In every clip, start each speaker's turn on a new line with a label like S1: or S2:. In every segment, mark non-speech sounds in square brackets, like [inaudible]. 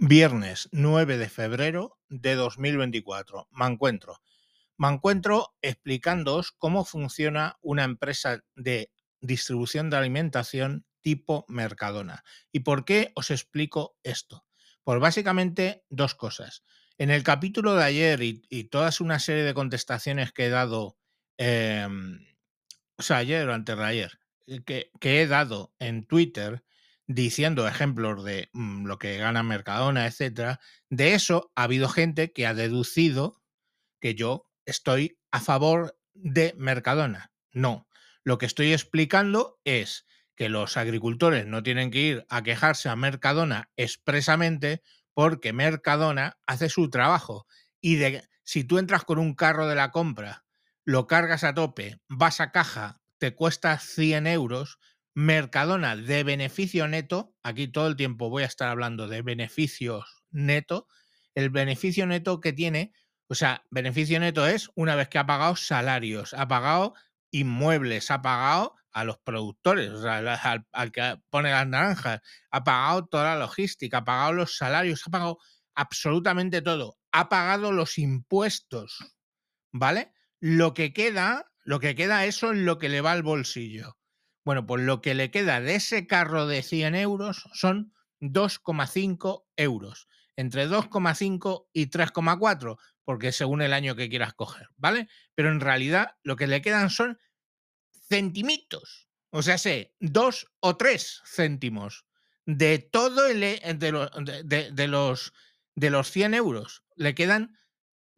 S1: Viernes 9 de febrero de 2024. Me encuentro. Me encuentro explicándoos cómo funciona una empresa de distribución de alimentación tipo Mercadona. ¿Y por qué os explico esto? Pues básicamente dos cosas. En el capítulo de ayer y, y todas una serie de contestaciones que he dado, eh, o sea, ayer o antes de ayer, que, que he dado en Twitter, diciendo ejemplos de mm, lo que gana Mercadona, etcétera, de eso ha habido gente que ha deducido que yo estoy a favor de Mercadona. No, lo que estoy explicando es que los agricultores no tienen que ir a quejarse a Mercadona expresamente porque Mercadona hace su trabajo y de si tú entras con un carro de la compra, lo cargas a tope, vas a caja, te cuesta 100 euros, Mercadona de beneficio neto, aquí todo el tiempo voy a estar hablando de beneficios neto, el beneficio neto que tiene, o sea, beneficio neto es una vez que ha pagado salarios, ha pagado inmuebles, ha pagado a los productores, o sea, al, al, que pone las naranjas, ha pagado toda la logística, ha pagado los salarios, ha pagado absolutamente todo, ha pagado los impuestos, ¿vale? Lo que queda, lo que queda, eso es lo que le va al bolsillo. Bueno, pues lo que le queda de ese carro de 100 euros son 2,5 euros. Entre 2,5 y 3,4, porque según el año que quieras coger, ¿vale? Pero en realidad lo que le quedan son centimitos. O sea, sé, dos o tres céntimos de todo el de, de, de los de los 100 euros. Le quedan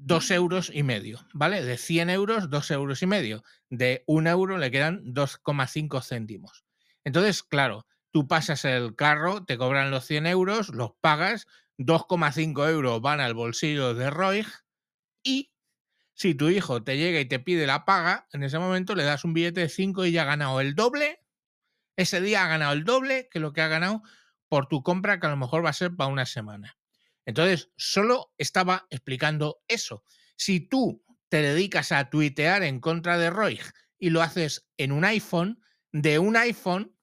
S1: 2 euros y medio, ¿vale? De 100 euros, 2 euros y medio. De 1 euro le quedan 2,5 céntimos. Entonces, claro, tú pasas el carro, te cobran los 100 euros, los pagas, 2,5 euros van al bolsillo de Roig y si tu hijo te llega y te pide la paga, en ese momento le das un billete de 5 y ya ha ganado el doble. Ese día ha ganado el doble que lo que ha ganado por tu compra, que a lo mejor va a ser para una semana. Entonces, solo estaba explicando eso. Si tú te dedicas a tuitear en contra de Roig y lo haces en un iPhone, de un iPhone,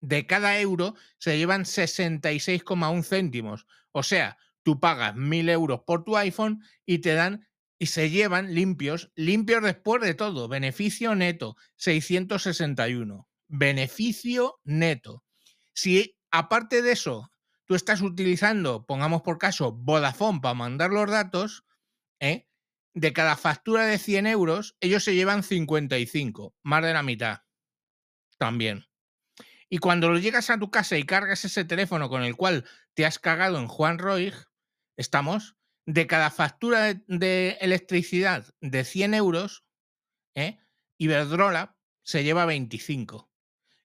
S1: de cada euro se llevan 66,1 céntimos. O sea, tú pagas 1.000 euros por tu iPhone y te dan y se llevan limpios, limpios después de todo, beneficio neto, 661. Beneficio neto. Si aparte de eso tú estás utilizando, pongamos por caso, Vodafone para mandar los datos, ¿eh? de cada factura de 100 euros, ellos se llevan 55, más de la mitad. También. Y cuando lo llegas a tu casa y cargas ese teléfono con el cual te has cagado en Juan Roig, estamos, de cada factura de, electricidad de 100 euros, ¿eh? Iberdrola se lleva 25.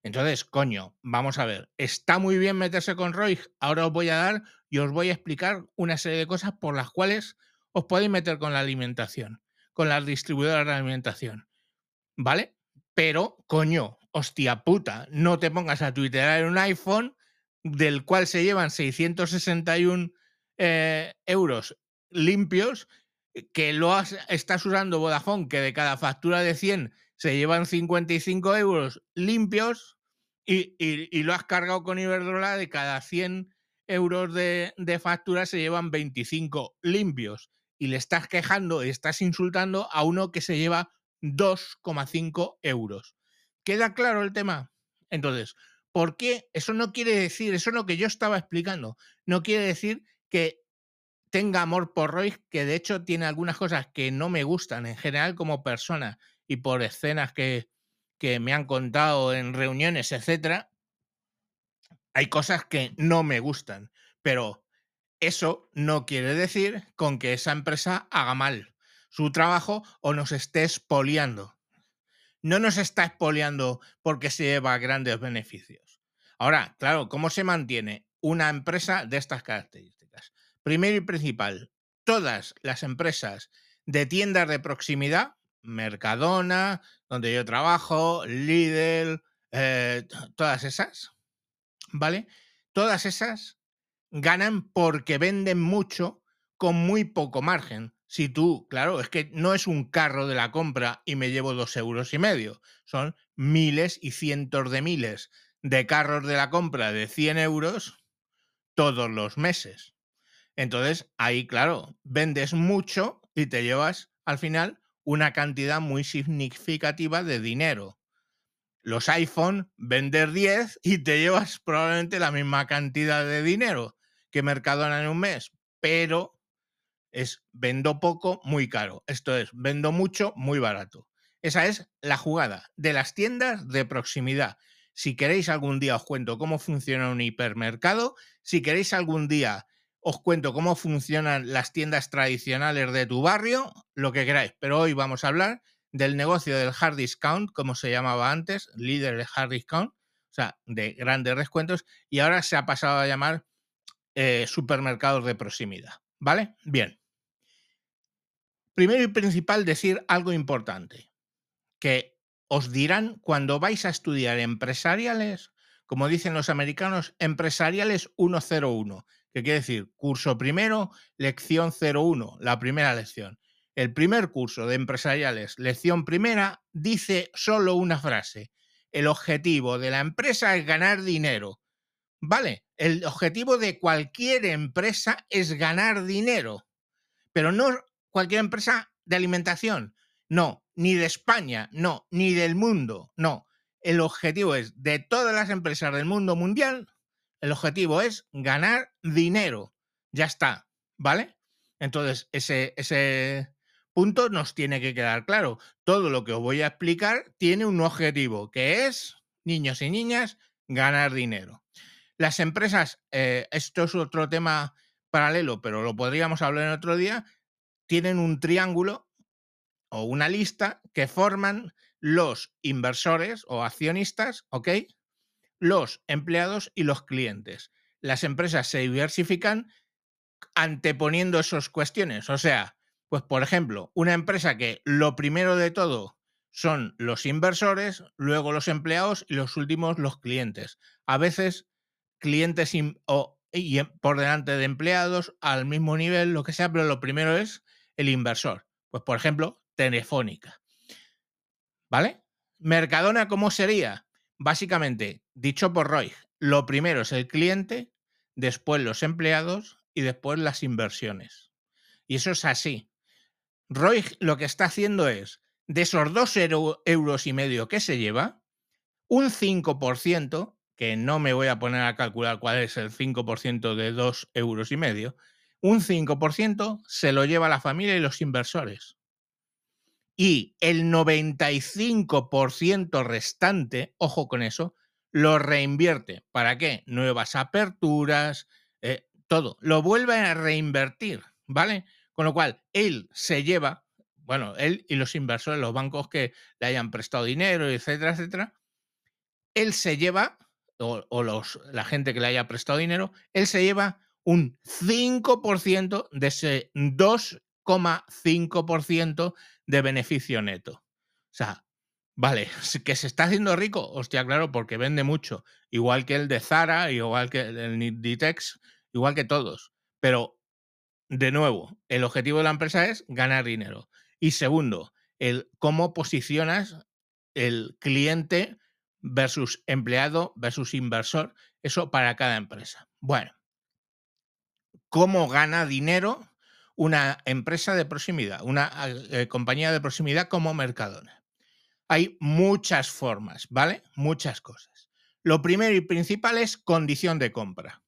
S1: Entonces, coño, vamos a ver, está muy bien meterse con Roy. Ahora os voy a dar y os voy a explicar una serie de cosas por las cuales os podéis meter con la alimentación, con las distribuidoras de alimentación. ¿Vale? Pero, coño, hostia puta, no te pongas a tuitear en un iPhone del cual se llevan 661 eh, euros limpios, que lo has, estás usando Vodafone, que de cada factura de 100 se llevan 55 euros limpios y, y, y, lo has cargado con Iberdrola, de cada 100 euros de, factura se llevan 25 limpios. Y le estás quejando estás insultando a uno que se lleva 2,5 euros. ¿Queda claro el tema? Entonces, ¿por qué? Eso no quiere decir, eso es lo que yo estaba explicando, no quiere decir que tenga amor por Roy, que de hecho tiene algunas cosas que no me gustan en general como persona y por escenas que, que me han contado en reuniones, etcétera, hay cosas que no me gustan, pero eso no quiere decir con que esa empresa haga mal su trabajo o nos esté expoliando. No nos está expoliando porque se lleva grandes beneficios. Ahora, claro, ¿cómo se mantiene una empresa de estas características? Primero y principal, todas las empresas de tiendas de proximidad Mercadona, donde yo trabajo, Lidl, eh, todas esas, ¿vale? Todas esas ganan porque venden mucho con muy poco margen. Si tú, claro, es que no es un carro de la compra y me llevo dos euros y medio, son miles y cientos de miles de carros de la compra de 100 euros todos los meses. Entonces, ahí, claro, vendes mucho y te llevas al final una cantidad muy significativa de dinero. Los iPhone, vender 10 y te llevas probablemente la misma cantidad de dinero que Mercadona en un mes, pero es vendo poco, muy caro. Esto es, vendo mucho, muy barato. Esa es la jugada de las tiendas de proximidad. Si queréis algún día os cuento cómo funciona un hipermercado, si queréis algún día os cuento cómo funcionan las tiendas tradicionales de tu barrio, lo que queráis. Pero hoy vamos a hablar del negocio del hard discount, como se llamaba antes, líder de hard discount, o sea, de grandes descuentos, y ahora se ha pasado a llamar eh, supermercados de proximidad. ¿Vale? Bien. Primero y principal, decir algo importante, que os dirán cuando vais a estudiar empresariales, como dicen los americanos, empresariales 101 que quiere decir curso primero, lección 01, la primera lección. El primer curso de empresariales, lección primera, dice solo una frase. El objetivo de la empresa es ganar dinero. Vale, el objetivo de cualquier empresa es ganar dinero, pero no cualquier empresa de alimentación, no, ni de España, no, ni del mundo, no. El objetivo es de todas las empresas del mundo mundial el objetivo es ganar dinero. Ya está, ¿vale? Entonces, ese, ese punto nos tiene que quedar claro. Todo lo que os voy a explicar tiene un objetivo, que es, niños y niñas, ganar dinero. Las empresas, eh, esto es otro tema paralelo, pero lo podríamos hablar en otro día, tienen un triángulo o una lista que forman los inversores o accionistas, ¿ok? Los empleados y los clientes. Las empresas se diversifican anteponiendo esas cuestiones. O sea, pues por ejemplo, una empresa que lo primero de todo son los inversores, luego los empleados y los últimos los clientes. A veces clientes y por delante de empleados al mismo nivel, lo que sea, pero lo primero es el inversor. Pues por ejemplo, Telefónica. ¿Vale? Mercadona, ¿cómo sería? Básicamente, dicho por Roy, lo primero es el cliente, después los empleados y después las inversiones. Y eso es así. Roy lo que está haciendo es, de esos dos euros y medio que se lleva, un 5%, que no me voy a poner a calcular cuál es el 5% de dos euros y medio, un 5% se lo lleva la familia y los inversores y el 95% restante, ojo con eso, lo reinvierte. ¿Para qué? Nuevas aperturas, eh, todo. Lo vuelve a reinvertir, ¿vale? Con lo cual, él se lleva, bueno, él y los inversores, los bancos que le hayan prestado dinero, etcétera, etcétera, él se lleva, o, los, la gente que le haya prestado dinero, él se lleva un 5% de ese 2,5% de beneficio neto. O sea, vale, [laughs] que se está haciendo rico, hostia, claro, porque vende mucho, igual que el de Zara, igual que el Ditex, igual que todos. Pero, de nuevo, el objetivo de la empresa es ganar dinero. Y segundo, el cómo posicionas el cliente versus empleado versus inversor, eso para cada empresa. Bueno, ¿cómo gana dinero una empresa de proximidad, una eh, compañía de proximidad como Mercadona. Hay muchas formas, ¿vale? Muchas cosas. Lo primero y principal es condición de compra.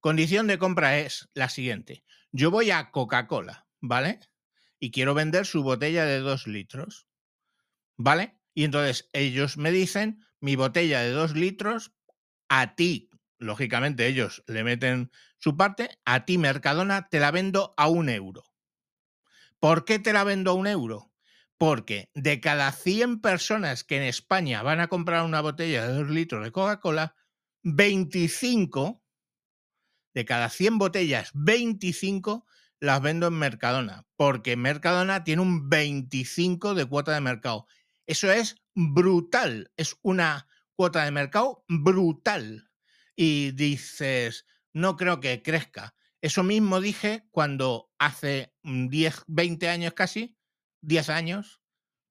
S1: Condición de compra es la siguiente. Yo voy a Coca-Cola, ¿vale? Y quiero vender su botella de dos litros, ¿vale? Y entonces ellos me dicen, mi botella de dos litros, a ti lógicamente ellos le meten su parte, a ti Mercadona te la vendo a un euro. ¿Por qué te la vendo a un euro? Porque de cada 100 personas que en España van a comprar una botella de 2 litros de Coca-Cola, 25, de cada 100 botellas, 25 las vendo en Mercadona, porque Mercadona tiene un 25 de cuota de mercado. Eso es brutal, es una cuota de mercado brutal y dices, no creo que crezca. Eso mismo dije cuando hace 10, 20 años casi, 10 años,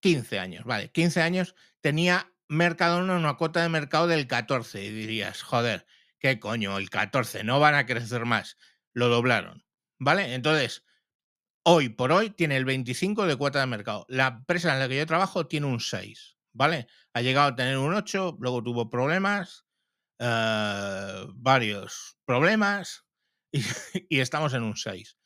S1: 15 años, vale, 15 años tenía Mercadona una cuota de mercado del 14 y dirías, joder, ¿qué coño? El 14, no van a crecer más. Lo doblaron. ¿Vale? Entonces, hoy por hoy tiene el 25 de cuota de mercado. La empresa en la que yo trabajo tiene un 6, ¿vale? Ha llegado a tener un 8, luego tuvo problemas, eh, varios problemas [laughs] y, estamos en un 6.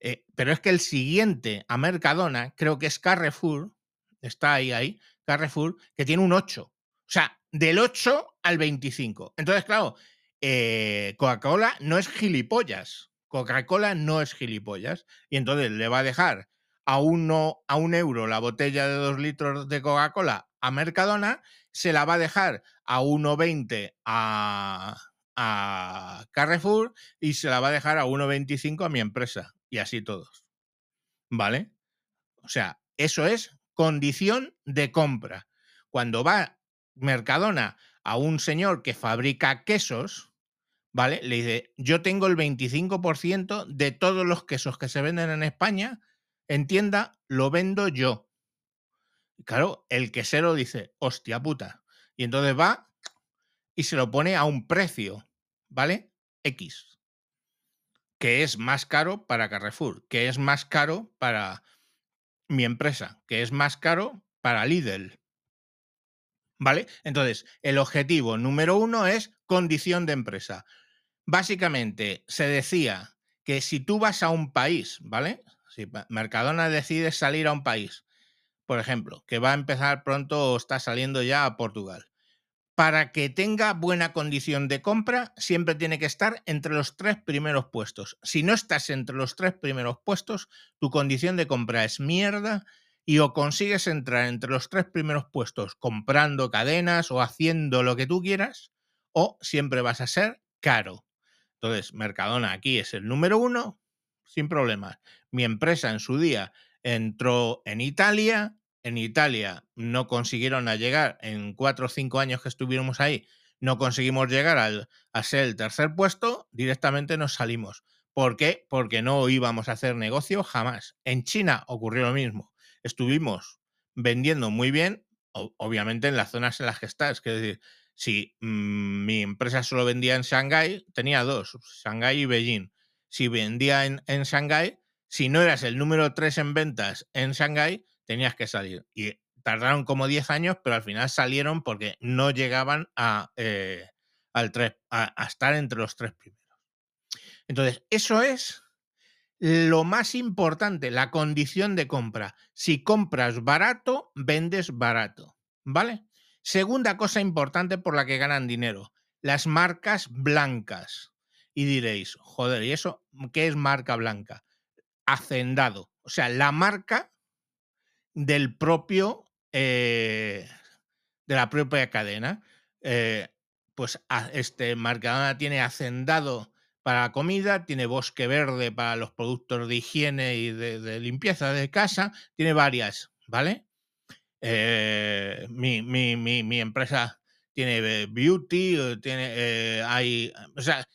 S1: Eh, pero es que el siguiente a Mercadona, creo que es Carrefour, está ahí, ahí, Carrefour, que tiene un 8. O sea, del 8 al 25. Entonces, claro, eh, Coca-Cola no es gilipollas. Coca-Cola no es gilipollas. Y entonces le va a dejar a, uno, a un euro la botella de dos litros de Coca-Cola a Mercadona, se la va a dejar a 1,20 a, a Carrefour y se la va a dejar a 1,25 a mi empresa. Y así todos. ¿Vale? O sea, eso es condición de compra. Cuando va Mercadona a un señor que fabrica quesos, ¿vale? Le dice, yo tengo el 25% de todos los quesos que se venden en España, en tienda, lo vendo yo. Claro, el quesero dice, hostia puta. Y entonces va y se lo pone a un precio, ¿vale? X. Que es más caro para Carrefour, que es más caro para mi empresa, que es más caro para Lidl. ¿Vale? Entonces, el objetivo número uno es condición de empresa. Básicamente, se decía que si tú vas a un país, ¿vale? Si Mercadona decide salir a un país, por ejemplo, que va a empezar pronto o está saliendo ya a Portugal, para que tenga buena condición de compra, siempre tiene que estar entre los tres primeros puestos. Si no estás entre los tres primeros puestos, tu condición de compra es mierda y o consigues entrar entre los tres primeros puestos comprando cadenas o haciendo lo que tú quieras, o siempre vas a ser caro. Entonces, Mercadona aquí es el número uno, sin problemas. Mi empresa en su día entró en Italia. En Italia no consiguieron llegar, en cuatro o cinco años que estuvimos ahí, no conseguimos llegar al, a ser el tercer puesto, directamente nos salimos. ¿Por qué? Porque no íbamos a hacer negocio jamás. En China ocurrió lo mismo. Estuvimos vendiendo muy bien, obviamente en las zonas en las que estás. Es decir, si mm, mi empresa solo vendía en Shanghái, tenía dos, Shanghái y Beijing. Si vendía en, en Shanghái, si no eras el número tres en ventas en Shanghái, tenías que salir. Y tardaron como 10 años, pero al final salieron porque no llegaban a, eh, al a, estar entre los tres primeros. Entonces, eso es lo más importante, la condición de compra. Si compras barato, vendes barato. ¿Vale? Segunda cosa importante por la que ganan dinero, las marcas blancas. Y diréis, joder, ¿y eso qué es marca blanca? Hacendado. O sea, la marca del propio, eh, de la propia cadena. Eh, pues este Mercadona tiene hacendado para la comida, tiene bosque verde para los productos de higiene y de limpieza de casa, tiene varias, ¿vale? Eh, mi, mi, mi, mi, empresa tiene beauty, tiene, hay, o sea,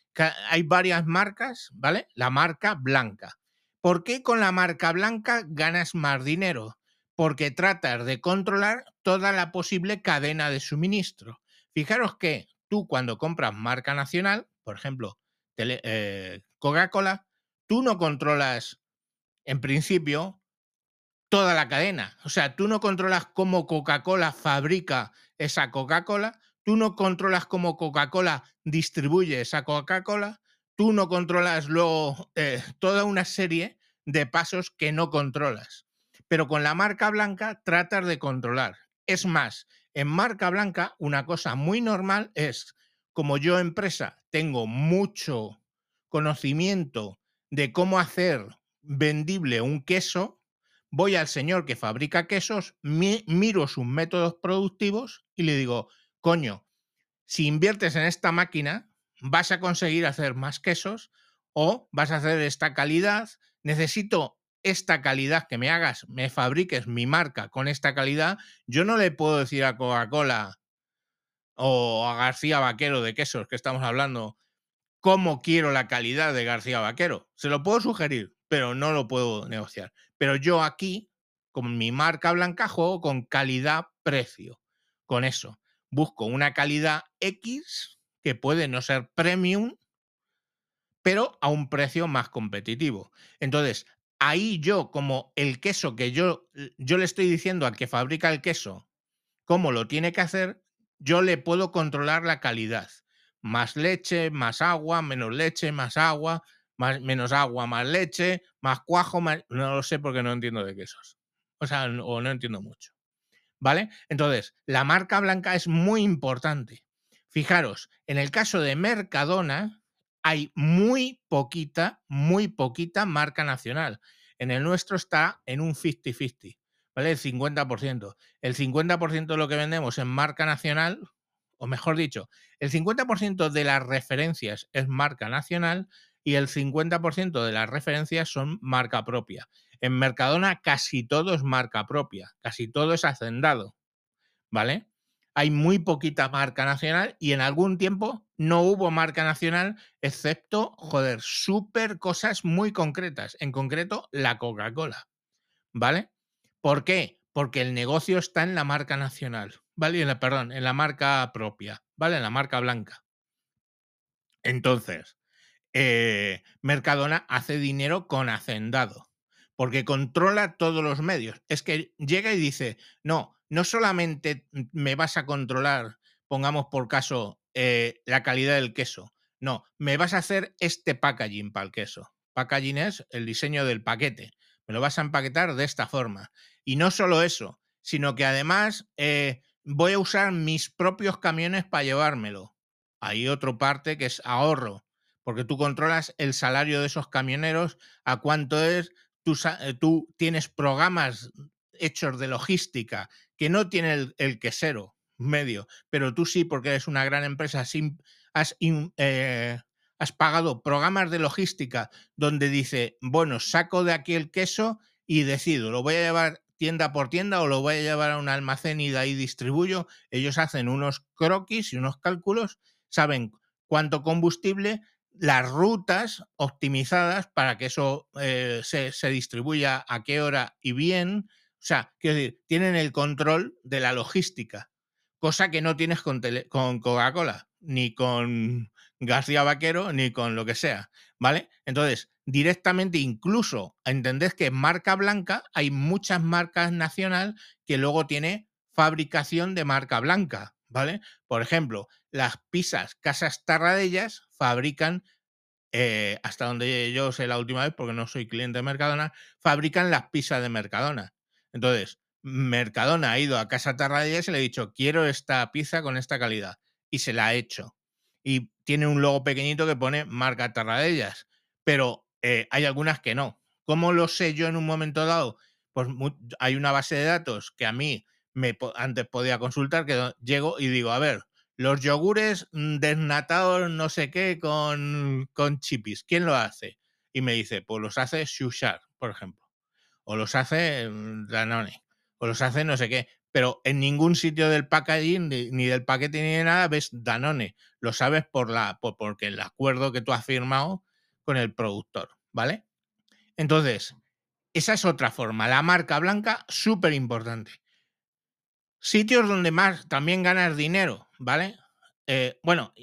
S1: hay varias marcas, ¿vale? La marca blanca. ¿Por qué con la marca blanca ganas más dinero? Porque tratas de controlar toda la posible cadena de suministro. Fijaros que tú cuando compras marca nacional, por ejemplo, Coca-Cola, tú no controlas, en principio, toda la cadena. O sea, tú no controlas cómo Coca-Cola fabrica esa Coca-Cola, tú no controlas cómo Coca-Cola distribuye esa Coca-Cola, tú no controlas luego eh, toda una serie de pasos que no controlas. Pero con la marca blanca tratas de controlar. Es más, en marca blanca una cosa muy normal es, como yo empresa tengo mucho conocimiento de cómo hacer vendible un queso, voy al señor que fabrica quesos, miro sus métodos productivos y le digo, coño, si inviertes en esta máquina, vas a conseguir hacer más quesos o vas a hacer esta calidad, necesito esta calidad que me hagas, me fabriques mi marca con esta calidad, yo no le puedo decir a Coca-Cola o a García Vaquero de quesos que estamos hablando cómo quiero la calidad de García Vaquero. Se lo puedo sugerir, pero no lo puedo negociar. Pero yo aquí, con mi marca blanca, juego con calidad-precio. Con eso, busco una calidad X que puede no ser premium, pero a un precio más competitivo. Entonces, ahí yo, como el queso que yo, yo le estoy diciendo al que fabrica el queso cómo lo tiene que hacer, yo le puedo controlar la calidad. Más leche, más agua, menos leche, más agua, más, menos agua, más leche, más cuajo, más... No lo sé porque no entiendo de quesos. O sea, o no entiendo mucho. ¿Vale? Entonces, la marca blanca es muy importante. Fijaros, en el caso de Mercadona hay muy poquita, muy poquita marca nacional. En el nuestro está en un 50-50, ¿vale? El 50%. El 50% de lo que vendemos en marca nacional, o mejor dicho, el 50% de las referencias es marca nacional y el 50% de las referencias son marca propia. En Mercadona casi todo es marca propia, casi todo es hacendado, ¿vale? Hay muy poquita marca nacional y en algún tiempo no hubo marca nacional, excepto, joder, súper cosas muy concretas, en concreto la Coca-Cola, ¿vale? ¿Por qué? Porque el negocio está en la marca nacional, ¿vale? En la, perdón, en la marca propia, ¿vale? En la marca blanca. Entonces, eh, Mercadona hace dinero con hacendado, porque controla todos los medios. Es que llega y dice, no, no solamente me vas a controlar, pongamos por caso, eh, la calidad del queso, no, me vas a hacer este packaging para el queso. Packaging es el diseño del paquete. Me lo vas a empaquetar de esta forma. Y no solo eso, sino que además eh, voy a usar mis propios camiones para llevármelo. Hay otra parte que es ahorro, porque tú controlas el salario de esos camioneros, a cuánto es, tú, eh, tú tienes programas hechos de logística que no tiene el, quesero medio, pero tú sí, porque eres una gran empresa, has, eh, has pagado programas de logística donde dice, bueno, saco de aquí el queso y decido, lo voy a llevar tienda por tienda o lo voy a llevar a un almacén y de ahí distribuyo. Ellos hacen unos croquis y unos cálculos, saben cuánto combustible, las rutas optimizadas para que eso eh, se, se, distribuya a qué hora y bien, o sea, quiero decir, tienen el control de la logística, cosa que no tienes con, Coca-Cola, ni con García Vaquero, ni con lo que sea, ¿vale? Entonces, directamente, incluso, entendés que marca blanca, hay muchas marcas nacional que luego tiene fabricación de marca blanca, ¿vale? Por ejemplo, las pizzas Casas Tarradellas fabrican eh, hasta donde yo sé la última vez, porque no soy cliente de Mercadona, fabrican las pizzas de Mercadona. Entonces, Mercadona ha ido a Casa Tarradellas y le ha dicho, quiero esta pizza con esta calidad. Y se la ha hecho. Y tiene un logo pequeñito que pone marca Tarradellas. Pero eh, hay algunas que no. ¿Cómo lo sé yo en un momento dado? Pues hay una base de datos que a mí me, antes podía consultar, que llego y digo, a ver, los yogures mm, desnatados no sé qué con, con chipis, ¿quién lo hace? Y me dice, pues los hace Shushar, por ejemplo o los hace mm, Danone, o los hace no sé qué, pero en ningún sitio del packaging, ni del paquete ni de nada, ves Danone. Lo sabes por la, por, porque el acuerdo que tú has firmado con el productor, ¿vale? Entonces, esa es otra forma. La marca blanca, súper importante. Sitios donde más también ganas dinero, ¿vale? Eh, bueno,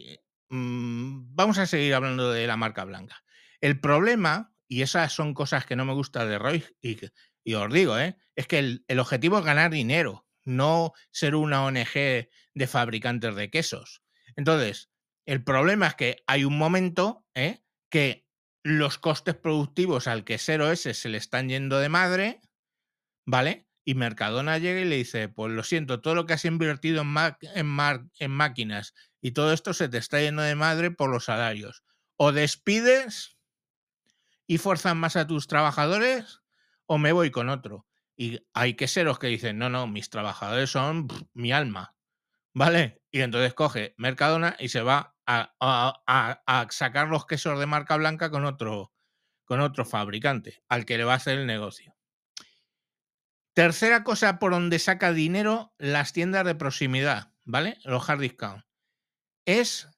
S1: mm, vamos a seguir hablando de la marca blanca. El problema y esas son cosas que no me gusta de Roy y, os digo, ¿eh? es que el, objetivo es ganar dinero, no ser una ONG de fabricantes de quesos. Entonces, el problema es que hay un momento ¿eh? que los costes productivos al quesero ese se le están yendo de madre, ¿vale? Y Mercadona llega y le dice, pues lo siento, todo lo que has invertido en, en máquinas y todo esto se te está yendo de madre por los salarios. O despides y forzan más a tus trabajadores o me voy con otro. Y hay que ser los que dicen, no, no, mis trabajadores son mi alma, ¿vale? Y entonces coge Mercadona y se va a, sacar los quesos de marca blanca con otro, con otro fabricante, al que le va a hacer el negocio. Tercera cosa por donde saca dinero las tiendas de proximidad, ¿vale? Los hard discount. Es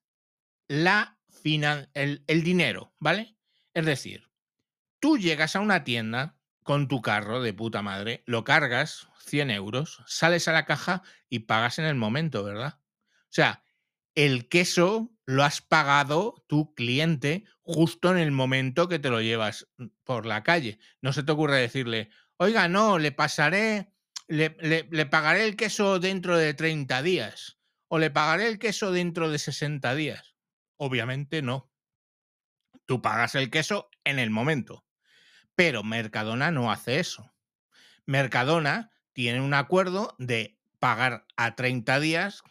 S1: la el, el dinero, ¿vale? Es decir, Tú llegas a una tienda con tu carro de puta madre, lo cargas, 100 euros, sales a la caja y pagas en el momento, ¿verdad? O sea, el queso lo has pagado tu cliente justo en el momento que te lo llevas mm, por la calle. No se te ocurre decirle, oiga, no, le pasaré, le, le pagaré el queso dentro de 30 días o le pagaré el queso dentro de 60 días. Obviamente no. Tú pagas el queso en el momento. Pero Mercadona no hace eso. Mercadona tiene un acuerdo de pagar a 30 días,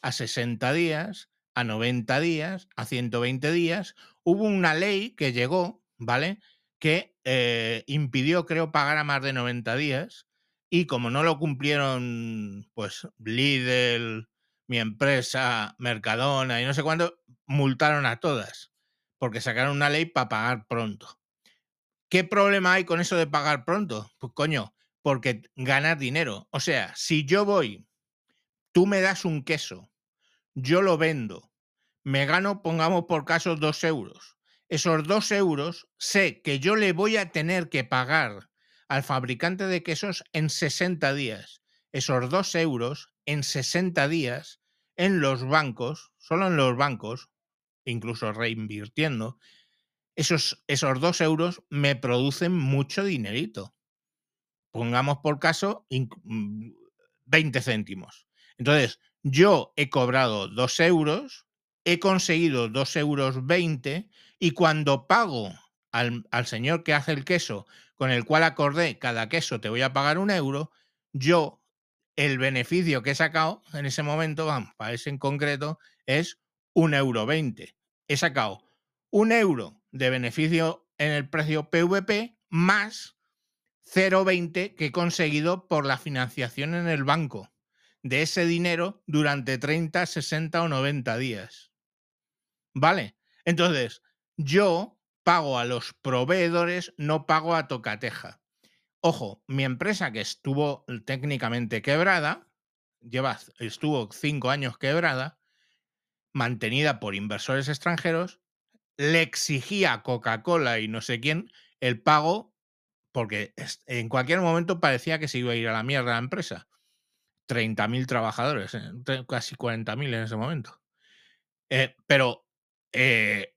S1: a 60 días, a 90 días, a 120 días. Hubo una ley que llegó, ¿vale? Que eh, impidió, creo, pagar a más de 90 días. Y como no lo cumplieron, pues Lidl, mi empresa, Mercadona y no sé cuándo, multaron a todas. Porque sacaron una ley para pagar pronto. ¿Qué problema hay con eso de pagar pronto? Pues coño, porque ganas dinero. O sea, si yo voy, tú me das un queso, yo lo vendo, me gano, pongamos por caso, dos euros. Esos dos euros sé que yo le voy a tener que pagar al fabricante de quesos en 60 días. Esos dos euros en 60 días en los bancos, solo en los bancos, incluso reinvirtiendo, esos, esos dos euros me producen mucho dinerito. Pongamos por caso 20 mm, céntimos. Entonces, yo he cobrado dos euros, he conseguido dos euros 20 y cuando pago al, al señor que hace el queso, con el cual acordé cada queso te voy a pagar un euro, yo el beneficio que he sacado en ese momento, vamos, para ese en concreto, es un euro 20. He sacado un euro de beneficio en el precio PVP más 0,20 que he conseguido por la financiación en el banco de ese dinero durante 30, 60 o 90 días. ¿Vale? Entonces, yo pago a los proveedores, no pago a Tocateja. Ojo, mi empresa que estuvo técnicamente quebrada, lleva, estuvo cinco años quebrada, mantenida por inversores extranjeros, le exigía Coca-Cola y no sé quién el pago porque en cualquier momento parecía que se iba a ir a la mierda la empresa. 30.000 trabajadores, eh, casi 40.000 en ese momento. Eh, pero eh,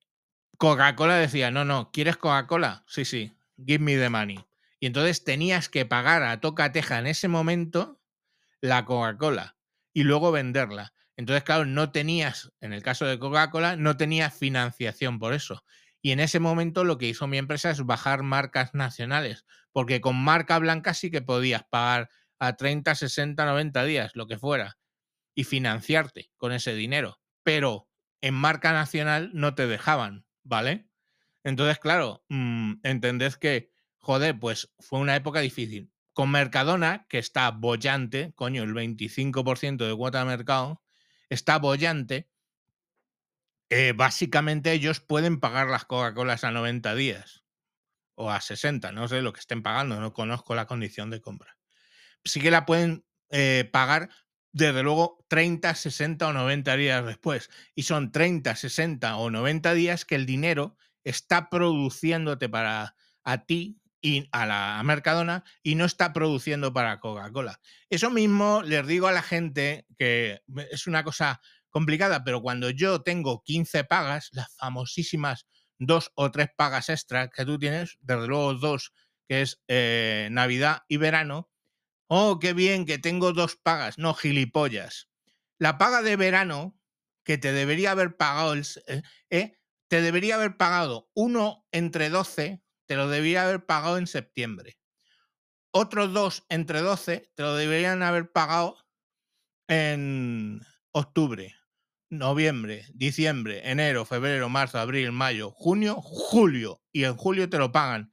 S1: Coca-Cola decía, no, no, ¿quieres Coca-Cola? Sí, sí, give me the money. Y entonces tenías que pagar a Toca Teja en ese momento la Coca-Cola y luego venderla. Entonces, claro, no tenías, en el caso de Coca-Cola, no tenías financiación por eso. Y en ese momento lo que hizo mi empresa es bajar marcas nacionales, porque con marca blanca sí que podías pagar a 30, 60, 90 días, lo que fuera, y financiarte con ese dinero. Pero en marca nacional no te dejaban, ¿vale? Entonces, claro, mmm, entendés que, joder, pues fue una época difícil. Con Mercadona, que está bollante, coño, el 25% de cuota de mercado, está bollante, eh, básicamente ellos pueden pagar las Coca-Colas a 90 días o a 60, no sé lo que estén pagando, no conozco la condición de compra. Sí que la pueden eh, pagar desde luego 30, 60 o 90 días después. Y son 30, 60 o 90 días que el dinero está produciéndote para a ti y a la Mercadona y no está produciendo para Coca-Cola. Eso mismo les digo a la gente que es una cosa complicada, pero cuando yo tengo 15 pagas, las famosísimas dos o tres pagas extras que tú tienes, desde luego dos, que es eh, Navidad y verano, oh, qué bien que tengo dos pagas, no gilipollas. La paga de verano, que te debería haber pagado, el, eh, eh, te debería haber pagado uno entre 12, te lo debería haber pagado en septiembre. Otros dos entre 12, te lo deberían haber pagado en octubre noviembre, diciembre, enero, febrero, marzo, abril, mayo, junio, julio. Y en julio te lo pagan.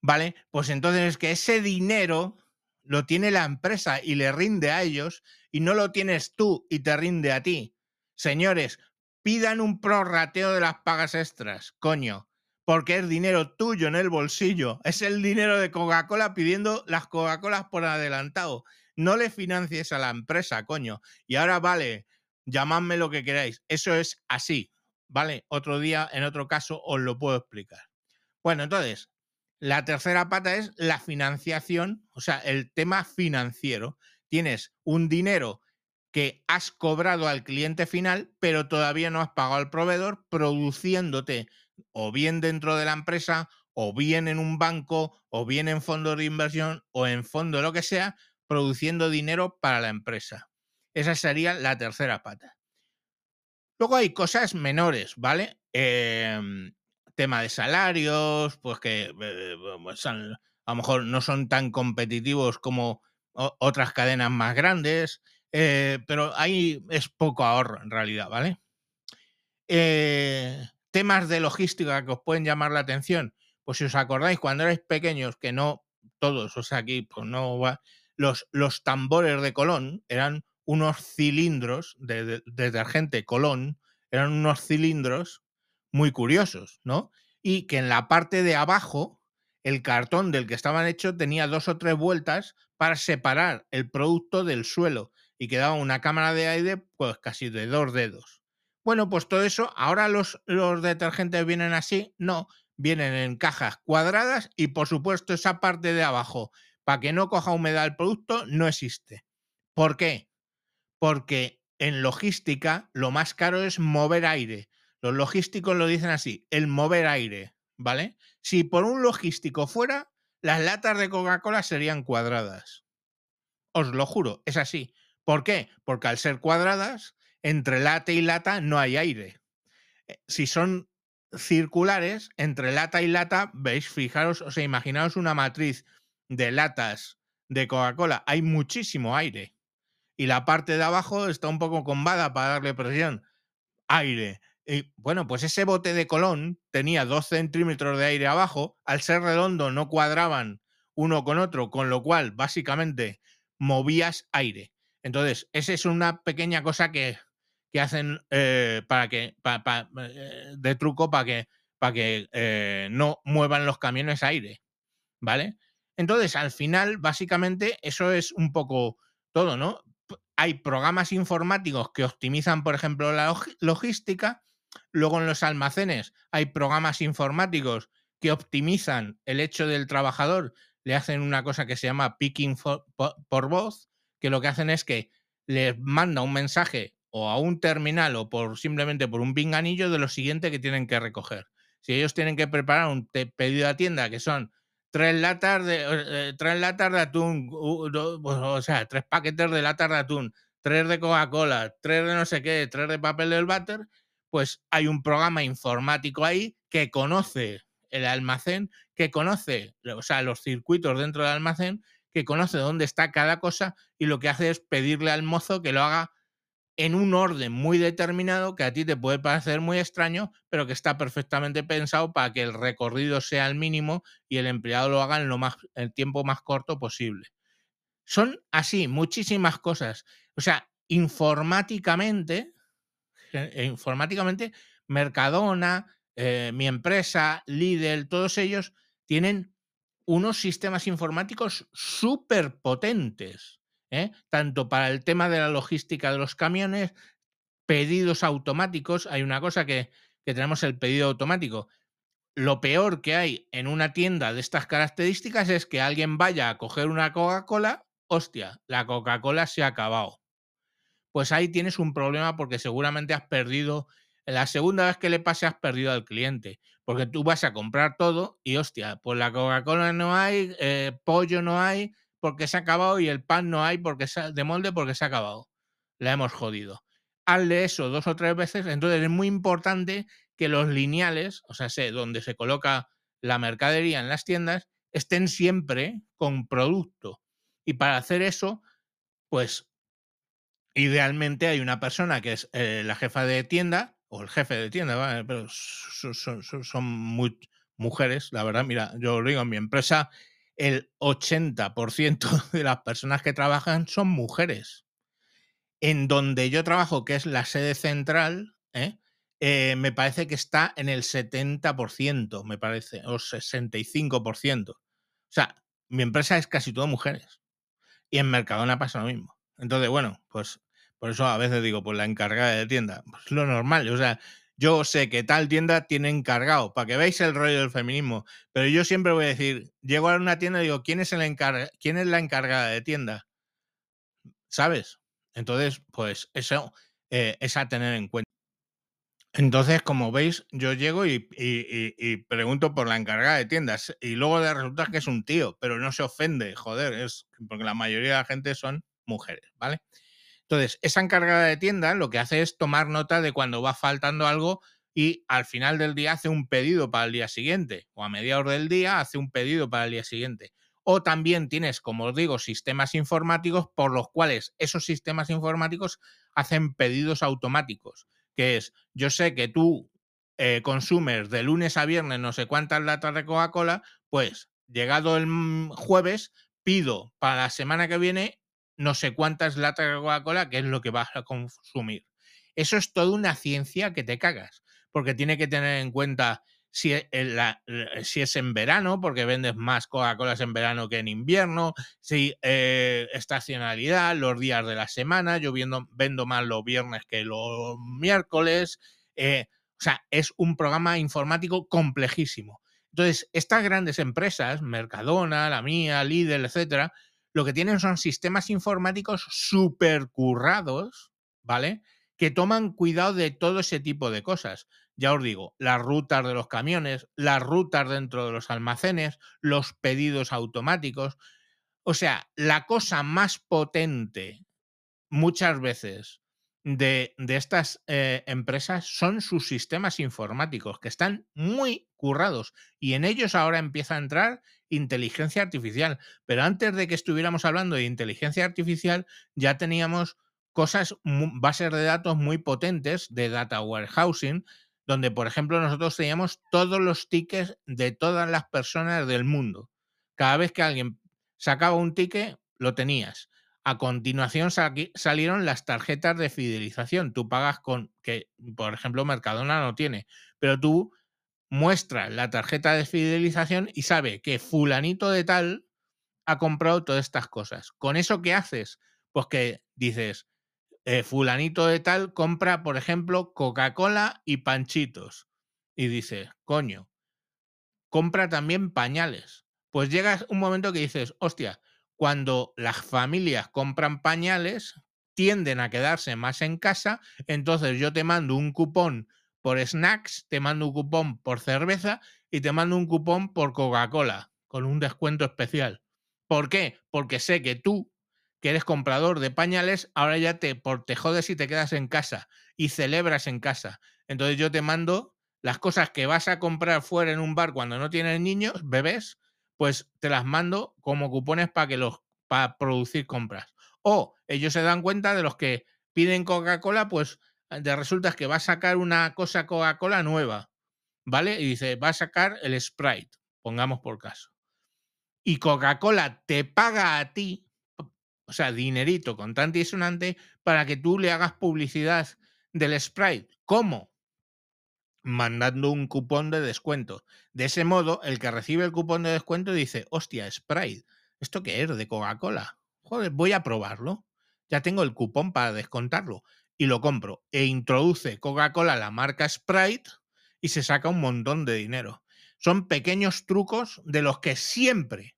S1: ¿Vale? Pues entonces es que ese dinero lo tiene la empresa y le rinde a ellos y no lo tienes tú y te rinde a ti. Señores, pidan un prorrateo de las pagas extras, coño, porque es dinero tuyo en el bolsillo. Es el dinero de Coca-Cola pidiendo las Coca-Colas por adelantado. No le financies a la empresa, coño. Y ahora vale, llamadme lo que queráis. Eso es así, ¿vale? Otro día, en otro caso, os lo puedo explicar. Bueno, entonces, la tercera pata es la financiación, o sea, el tema financiero. Tienes un dinero que has cobrado al cliente final, pero todavía no has pagado al proveedor, produciéndote o bien dentro de la empresa, o bien en un banco, o bien en fondos de inversión, o en fondo lo que sea, produciendo dinero para la empresa. Esa sería la tercera pata. Luego hay cosas menores, ¿vale? Em, tema de salarios, pues que eh, pues, a lo mejor no son tan competitivos como otras cadenas más grandes, eh, pero ahí es poco ahorro en realidad, ¿vale? Eh, temas de logística que os pueden llamar la atención, pues si os acordáis cuando erais pequeños, que no todos, o sea, aquí pues no va, los, los tambores de Colón eran unos cilindros de, detergente Colón, eran unos cilindros muy curiosos, ¿no? Y que en la parte de abajo, el cartón del que estaban hechos tenía dos o tres vueltas para separar el producto del suelo y quedaba una cámara de aire, pues casi de dos dedos. Bueno, pues todo eso, ahora los, los detergentes vienen así, no, vienen en cajas cuadradas y por supuesto esa parte de abajo, para que no coja humedad el producto, no existe. ¿Por qué? porque en logística lo más caro es mover aire. Los logísticos lo dicen así, el mover aire, ¿vale? Si por un logístico fuera, las latas de Coca-Cola serían cuadradas. Os lo juro, es así. ¿Por qué? Porque al ser cuadradas, entre lata y lata no hay aire. Eh, si son circulares, entre lata y lata, veis, fijaros, o sea, imaginaos una matriz de latas de Coca-Cola, hay muchísimo aire y la parte de abajo está un poco combada para darle presión. Aire. Y bueno, pues ese bote de Colón tenía dos centímetros de aire abajo, al ser redondo no cuadraban uno con otro, con lo cual básicamente movías aire. Entonces, esa es una pequeña cosa que, que hacen eh, para que, eh, de truco para que, para que eh, no muevan los camiones aire. ¿Vale? Entonces, al final, básicamente, eso es un poco todo, ¿no? hay programas informáticos que optimizan, por ejemplo, la logística. Luego en los almacenes hay programas informáticos que optimizan el hecho del trabajador. Le hacen una cosa que se llama picking por, voz, que lo que hacen es que les manda un mensaje o a un terminal o por simplemente por un pinganillo de lo siguiente que tienen que recoger. Si ellos tienen que preparar un pedido a tienda que son tres latas de, eh, tres latas de atún, pues, o sea, tres paquetes de latas de atún, tres de Coca-Cola, tres de no sé qué, tres de papel del váter, pues hay un programa informático ahí que conoce el almacén, que conoce, o sea, los circuitos dentro del almacén, que conoce dónde está cada cosa y lo que hace es pedirle al mozo que lo haga en un orden muy determinado que a ti te puede parecer muy extraño, pero que está perfectamente pensado para que el recorrido sea el mínimo y el empleado lo haga en lo más, el tiempo más corto posible. Son así muchísimas cosas. O sea, informáticamente, eh, informáticamente, Mercadona, eh, mi empresa, Lidl, todos ellos tienen unos sistemas informáticos súper potentes ¿eh? tanto para el tema de la logística de los camiones, pedidos automáticos. Hay una cosa que, que tenemos el pedido automático. Lo peor que hay en una tienda de estas características es que alguien vaya a coger una Coca-Cola, hostia, la Coca-Cola se ha acabado. Pues ahí tienes un problema porque seguramente has perdido, la segunda vez que le pase has perdido al cliente, porque tú vas a comprar todo y hostia, pues la Coca-Cola no hay, eh, pollo no hay, porque se ha acabado y el pan no hay porque de molde porque se ha acabado. La hemos jodido. Hazle eso dos o tres veces, entonces es muy importante que los lineales, o sea, sé, donde se coloca la mercadería en las tiendas, estén siempre con producto. Y para hacer eso, pues idealmente hay una persona que es eh, la jefa de tienda o el jefe de tienda, pero son, son, muy mujeres, la verdad. Mira, yo lo digo en mi empresa el 80% [laughs] de las personas que trabajan son mujeres. En donde yo trabajo, que es la sede central, ¿eh? Eh, me parece que está en el 70%, me parece, o 65%. O sea, mi empresa es casi todo mujeres. Y en Mercadona pasa lo mismo. Entonces, bueno, pues por eso a veces digo, pues la encargada de tienda, pues lo normal. O sea, yo sé que tal tienda tiene encargado, para que veáis el rollo del feminismo, pero yo siempre voy a decir, llego a una tienda y digo, ¿quién es, el ¿quién es la encargada de tienda? ¿Sabes? Entonces, pues eso eh, es a tener en cuenta. Entonces, como veis, yo llego y, y- y- y pregunto por la encargada de tiendas y luego resulta que es un tío, pero no se ofende, joder, es porque la mayoría de la gente son mujeres, ¿vale? Entonces, esa encargada de tienda lo que hace es tomar nota de cuando va faltando algo y al final del día hace un pedido para el día siguiente o a mediados del día hace un pedido para el día siguiente. O también tienes, como os digo, sistemas informáticos por los cuales esos sistemas informáticos hacen pedidos automáticos, que es, yo sé que tú eh, consumes de lunes a viernes no sé cuántas latas de Coca-Cola, pues llegado el mm, jueves pido para la semana que viene no sé cuántas latas de Coca-Cola, que es lo que vas a consumir. Eso es toda una ciencia que te cagas, porque tiene que tener en cuenta si, e- en la- si es en verano, porque vendes más Coca-Colas en verano que en invierno, si eh, estacionalidad, los días de la semana, yo viendo, vendo más los viernes que los miércoles. eh, o sea, es un programa informático complejísimo. Entonces, estas grandes empresas, Mercadona, la mía, Lidl, etcétera, lo que tienen son sistemas informáticos súper currados, ¿vale? Que toman cuidado de todo ese tipo de cosas. Ya os digo, las rutas de los camiones, las rutas dentro de los almacenes, los pedidos automáticos. O sea, la cosa más potente muchas veces de, de estas eh, empresas son sus sistemas informáticos, que están muy currados. Y en ellos ahora empieza a entrar inteligencia artificial. Pero antes de que estuviéramos hablando de inteligencia artificial, ya teníamos cosas, bases de datos muy potentes de data warehousing, donde, por ejemplo, nosotros teníamos todos los tickets de todas las personas del mundo. Cada vez que alguien sacaba un ticket, lo tenías. A continuación salieron las tarjetas de fidelización. Tú pagas con, que por ejemplo Mercadona no tiene, pero tú muestras la tarjeta de fidelización y sabe que fulanito de tal ha comprado todas estas cosas. ¿Con eso qué haces? Pues que dices, eh, fulanito de tal compra, por ejemplo, Coca-Cola y panchitos. Y dices, coño, compra también pañales. Pues llega un momento que dices, hostia, cuando las familias compran pañales, tienden a quedarse más en casa, entonces yo te mando un cupón por snacks, te mando un cupón por cerveza y te mando un cupón por Coca-Cola, con un descuento especial. ¿Por qué? Porque sé que tú, que eres comprador de pañales, ahora ya te, por, te jodes y te quedas en casa y celebras en casa. Entonces yo te mando las cosas que vas a comprar fuera en un bar cuando no tienes niños, bebés, pues te las mando como cupones para que los para producir compras. O ellos se dan cuenta de los que piden Coca-Cola, pues de resulta que va a sacar una cosa Coca-Cola nueva, ¿vale? Y dice, va a sacar el Sprite, pongamos por caso. Y Coca-Cola te paga a ti, o sea, dinerito contante y sonante, para que tú le hagas publicidad del Sprite. ¿Cómo? mandando un cupón de descuento. De ese modo, el que recibe el cupón de descuento dice, hostia, Sprite, ¿esto qué es? De Coca-Cola. Joder, voy a probarlo. Ya tengo el cupón para descontarlo. Y lo compro. E introduce Coca-Cola la marca Sprite y se saca un montón de dinero. Son pequeños trucos de los que siempre,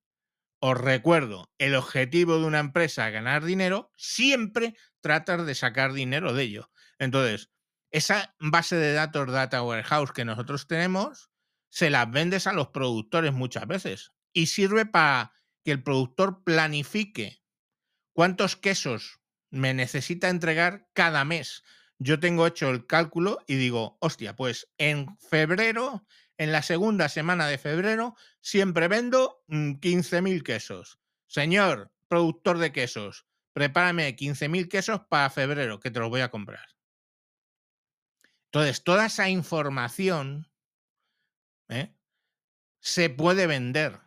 S1: os recuerdo, el objetivo de una empresa ganar dinero, siempre tratas de sacar dinero de ello. Entonces, esa base de datos Data Warehouse que nosotros tenemos, se las vendes a los productores muchas veces y sirve para que el productor planifique cuántos quesos me necesita entregar cada mes. Yo tengo hecho el cálculo y digo, hostia, pues en febrero, en la segunda semana de febrero, siempre vendo mm, 15.000 quesos. Señor productor de quesos, prepárame 15.000 quesos para febrero, que te los voy a comprar. Entonces, toda esa información ¿eh? se puede vender.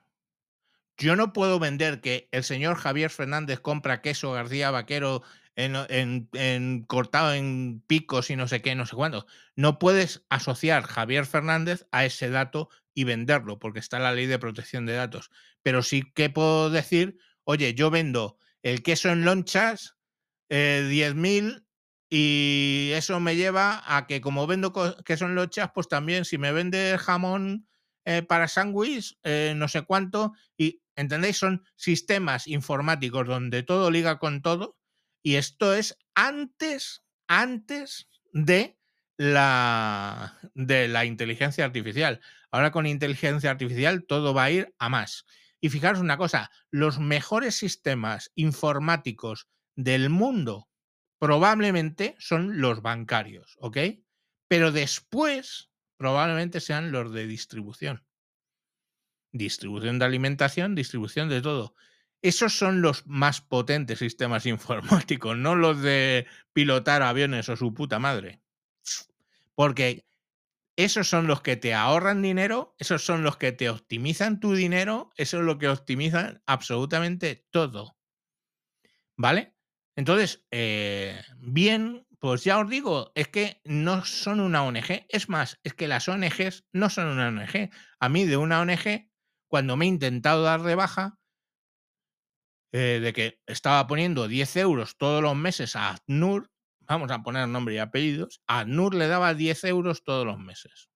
S1: Yo no puedo vender que el señor Javier Fernández compra queso García Vaquero en, cortado en picos y no sé qué, no sé cuándo. No puedes asociar Javier Fernández a ese dato y venderlo, porque está la ley de protección de datos. Pero sí que puedo decir, oye, yo vendo el queso en lonchas, eh, 10.000 y eso me lleva a que como vendo queso en lonchas, pues también si me vende jamón eh, para sándwich, eh, no sé cuánto, y ¿entendéis? Son sistemas informáticos donde todo liga con todo Y esto es antes, antes de la, de la inteligencia artificial. Ahora con inteligencia artificial todo va a ir a más. Y fijaros una cosa, los mejores sistemas informáticos del mundo probablemente son los bancarios, ¿ok? Pero después probablemente sean los de distribución. Distribución de alimentación, distribución de todo. Esos son los más potentes sistemas [laughs] informáticos, no los de pilotar aviones o su puta madre. Porque esos son los que te ahorran dinero, esos son los que te optimizan tu dinero, eso es lo que optimizan absolutamente todo. ¿Vale? Entonces, eh, bien, pues ya os digo, es que no son una ONG. Es más, es que las ONGs no son una ONG. A mí de una ONG, cuando me he intentado dar de baja, eh, de que estaba poniendo 10 euros todos los meses a ACNUR, vamos a poner nombre y apellidos, a NUR le daba 10 euros todos los meses.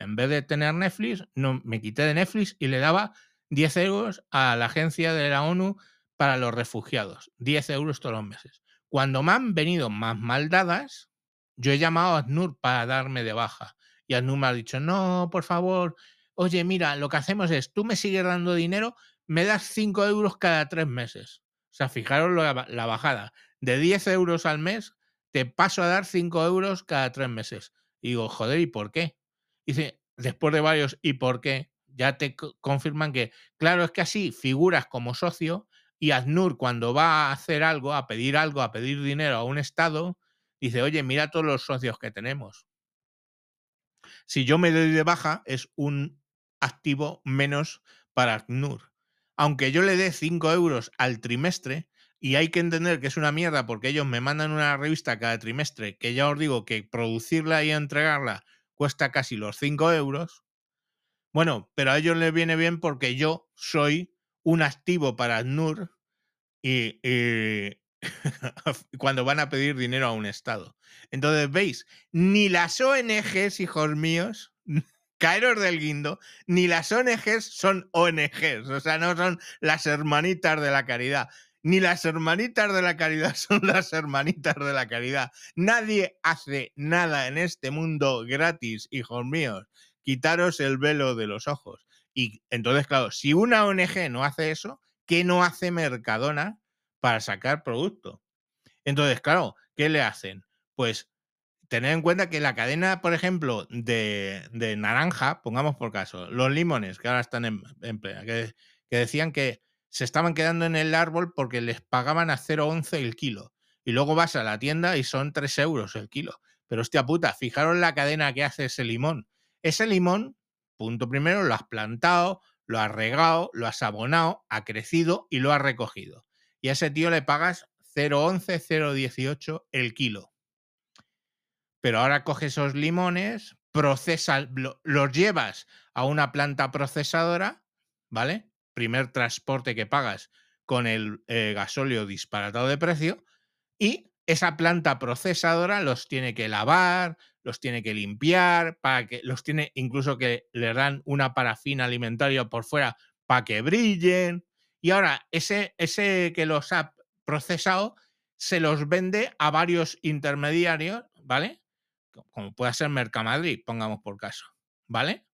S1: En vez de tener Netflix, no, me quité de Netflix y le daba 10 euros a la agencia de la ONU para los refugiados. 10 euros todos los meses. Cuando me han venido más maldadas, yo he llamado a ACNUR para darme de baja. Y ACNUR me ha dicho, no, por favor, oye, mira, lo que hacemos es, tú me sigues dando dinero, me das 5 euros cada tres meses. O sea, fijaros la bajada de 10 euros al mes, te paso a dar 5 euros cada tres meses. Y digo, joder, ¿y por qué? Dice, después de varios, ¿y por qué? Ya te confirman que, claro, es que así figuras como socio y AZNUR cuando va a hacer algo, a pedir algo, a pedir dinero a un Estado, dice, oye, mira todos los socios que tenemos. Si yo me doy de baja, es un activo menos para AZNUR. Aunque yo le dé 5 euros al trimestre, y hay que entender que es una mierda porque ellos me mandan una revista cada trimestre, que ya os digo que producirla y entregarla cuesta casi los 5 euros. Bueno, pero a ellos les viene bien porque yo soy un activo para NUR y, y [laughs] cuando van a pedir dinero a un Estado. Entonces, veis, ni las ONGs, hijos míos, caeros del guindo, ni las ONGs son ONGs, o sea, no son las hermanitas de la caridad ni las hermanitas de la caridad [laughs] son las hermanitas de la caridad. Nadie hace nada en este mundo gratis, hijos míos. Quitaros el velo de los ojos. Y entonces, claro, si una ONG no hace eso, ¿qué no hace Mercadona para sacar producto? Entonces, claro, ¿qué le hacen? Pues tener en cuenta que la cadena, por ejemplo, de, naranja, pongamos por caso, los limones, que ahora están en, plena, que decían que se estaban quedando en el árbol porque les pagaban a 0,11 el kilo. Y luego vas a la tienda y son 3 euros el kilo. Pero hostia puta, fijaros la cadena que hace ese limón. Ese limón, punto primero, lo has plantado, lo has regado, lo has abonado, ha crecido y lo has recogido. Y a ese tío le pagas 0,11, 0,18 el kilo. Pero ahora coges esos limones, procesas, los llevas a una planta procesadora, ¿vale? primer transporte que pagas con el eh, gasóleo disparatado de precio y esa planta procesadora los tiene que lavar, los tiene que limpiar, para que los tiene incluso que le dan una parafina alimentaria por fuera para que brillen. Y ahora ese, ese que los ha procesado se los vende a varios intermediarios, ¿vale? Como pueda ser Mercamadrid, pongamos por caso, ¿vale?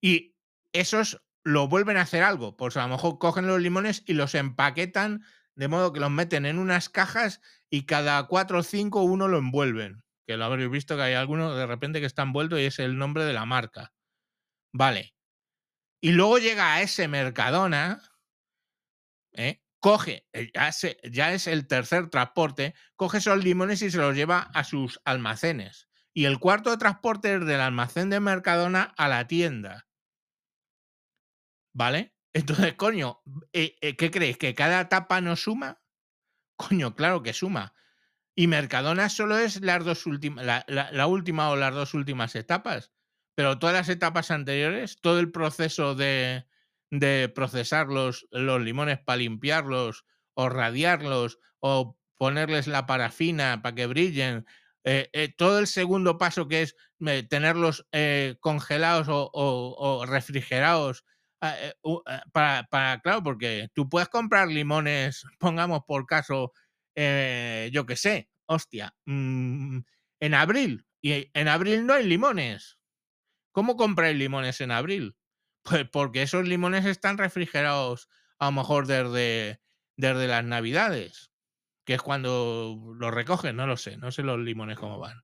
S1: Y esos lo vuelven a hacer algo. Pues a lo mejor cogen los limones y los empaquetan de modo que los meten en unas cajas y cada cuatro o cinco uno lo envuelven. Que lo habréis visto que hay alguno de repente que está envuelto y es el nombre de la marca. Vale. Y luego llega a ese Mercadona, ¿eh? coge, eh, ya, ya es el tercer transporte, coge esos limones y se los lleva a sus almacenes. Y el cuarto transporte es del almacén de Mercadona a la tienda. ¿Vale? [laughs] Entonces, coño, eh, eh, ¿qué creéis? ¿Que cada etapa no suma? [laughs] Coño, claro que suma. Y Mercadona solo es las dos últimas, la, última o las dos últimas etapas. Pero todas las etapas anteriores, todo el proceso de, de procesar los limones para limpiarlos, o radiarlos, o ponerles la parafina para que brillen, eh, todo el segundo paso que es tenerlos congelados o refrigerados Ah, eh, eh, para, claro, porque tú puedes comprar limones, [laughs] pongamos por caso, eh, yo qué sé, hostia, mm, en abril. Y en abril no hay limones. ¿Cómo compráis limones en abril? [laughs] Pues porque esos limones están refrigerados a lo mejor desde, desde las navidades, que es cuando los recogen, no lo sé, no sé los limones cómo van.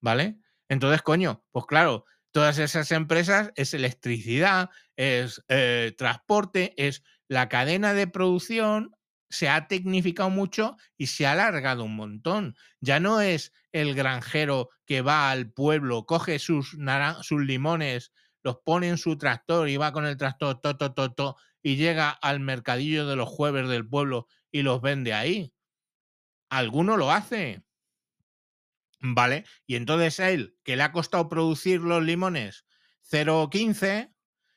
S1: ¿Vale? Entonces, coño, pues claro, todas esas empresas es electricidad, es eh, transporte, es la cadena de producción se ha tecnificado mucho y se ha alargado un montón. Ya no es el granjero que va al pueblo, coge sus, sus limones, los pone en su tractor y va con el tractor to, to, to, to, y llega al mercadillo de los jueves del pueblo y los vende ahí. Alguno lo hace. ¿Vale? Y entonces él, que le ha costado producir los limones 0,15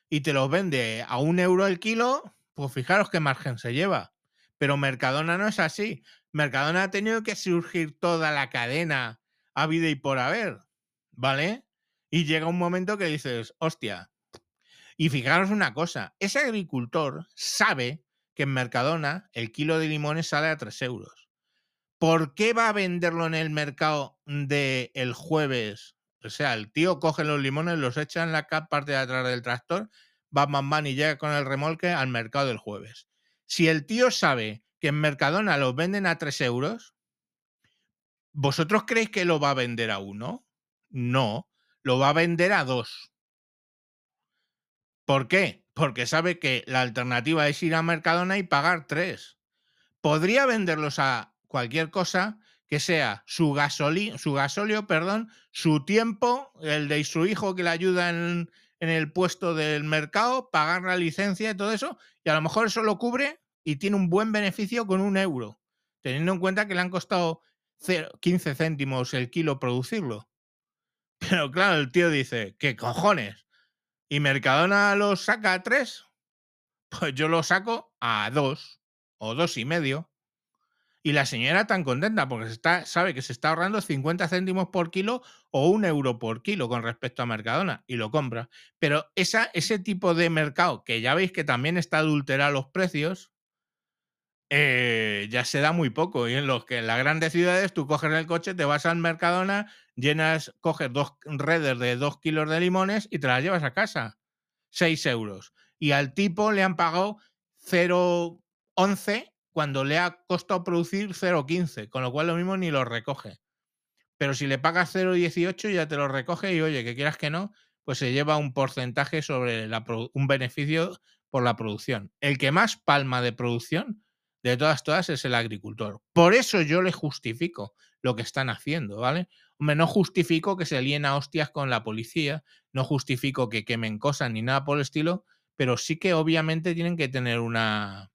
S1: y te los vende a un euro el kilo, pues fijaros qué margen se lleva. Pero Mercadona no es así. Mercadona ha tenido que surgir toda la cadena vida y por haber. ¿Vale? Y llega un momento que dices, hostia. Y fijaros una cosa, ese agricultor sabe que en Mercadona el kilo de limones sale a 3 euros. ¿Por qué va a venderlo en el mercado del el jueves? O sea, el tío coge los limones, los echa en la parte de atrás del tractor, va, van, van y llega con el remolque al mercado del jueves. Si el tío sabe que en Mercadona los venden a 3 euros, ¿vosotros creéis que lo va a vender a uno? No, lo va a vender a dos. ¿Por qué? Porque sabe que la alternativa es ir a Mercadona y pagar tres. Podría venderlos a cualquier cosa que sea su, gasolio, su gasolio, perdón, su tiempo, el de su hijo que le ayuda en, en el puesto del mercado, pagar la licencia y todo eso, y a lo mejor eso lo cubre y tiene un buen beneficio con un euro, teniendo en cuenta que le han costado 15 céntimos el kilo producirlo. [laughs] Pero claro, el tío dice, ¿qué cojones? ¿Y Mercadona lo saca a 3? Pues yo lo saco a 2 o dos y medio. Y la señora tan contenta porque se está, sabe que se está ahorrando 50 céntimos por kilo o un euro por kilo con respecto a Mercadona y lo compra. Pero esa, ese tipo de mercado, que ya veis que también está adulterado los precios, eh, ya se da muy poco. Y en los que en las grandes ciudades tú coges el coche, te vas al Mercadona, llenas, coges dos redes de dos kilos de limones y te las llevas a casa. 6 euros. Y al tipo le han pagado 0,11 cuando le ha costado producir 0,15, con lo cual lo mismo ni lo recoge. Pero si le pagas 0,18 ya te lo recoge y oye, que quieras que no, pues se lleva un porcentaje sobre la, un beneficio por la producción. El que más palma de producción de todas, todas es el agricultor. Por eso yo le justifico lo que están haciendo, ¿vale? No justifico que se alien a hostias con la policía, no justifico que quemen cosas ni nada por el estilo, pero sí que obviamente tienen que tener una,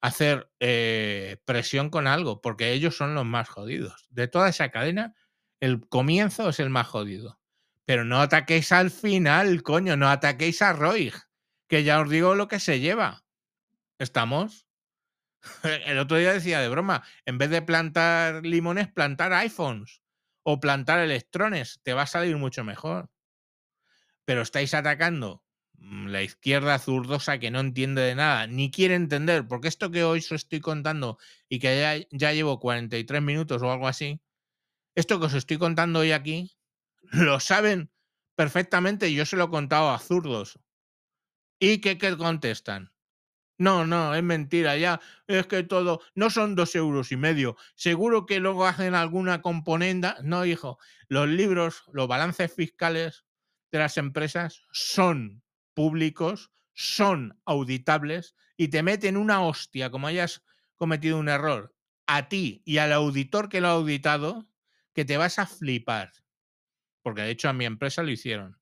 S1: hacer eh, presión con algo, porque ellos son los más jodidos. De toda esa cadena, el comienzo es el más jodido. Pero no ataquéis al final, coño, no ataquéis a Roy, que ya os digo lo que se lleva. ¿Estamos? [laughs] El otro día decía de broma, en vez de plantar limones, plantar iPhones o plantar electrones, te va a salir mucho mejor. Pero estáis atacando la izquierda zurdosa que no entiende de nada, ni quiere entender, porque esto que hoy os estoy contando y que ya, ya llevo 43 minutos o algo así, esto que os estoy contando hoy aquí, [laughs] lo saben perfectamente yo se lo he contado a zurdos. ¿Y qué, qué contestan? No, no, es mentira, ya es que todo, no son dos euros y medio, seguro que luego hacen alguna componenda. No, hijo, los libros, los balances fiscales de las empresas son públicos, son auditables y te meten una hostia como hayas cometido un error a ti y al auditor que lo ha auditado, que te vas a flipar. Porque de hecho a mi empresa lo hicieron.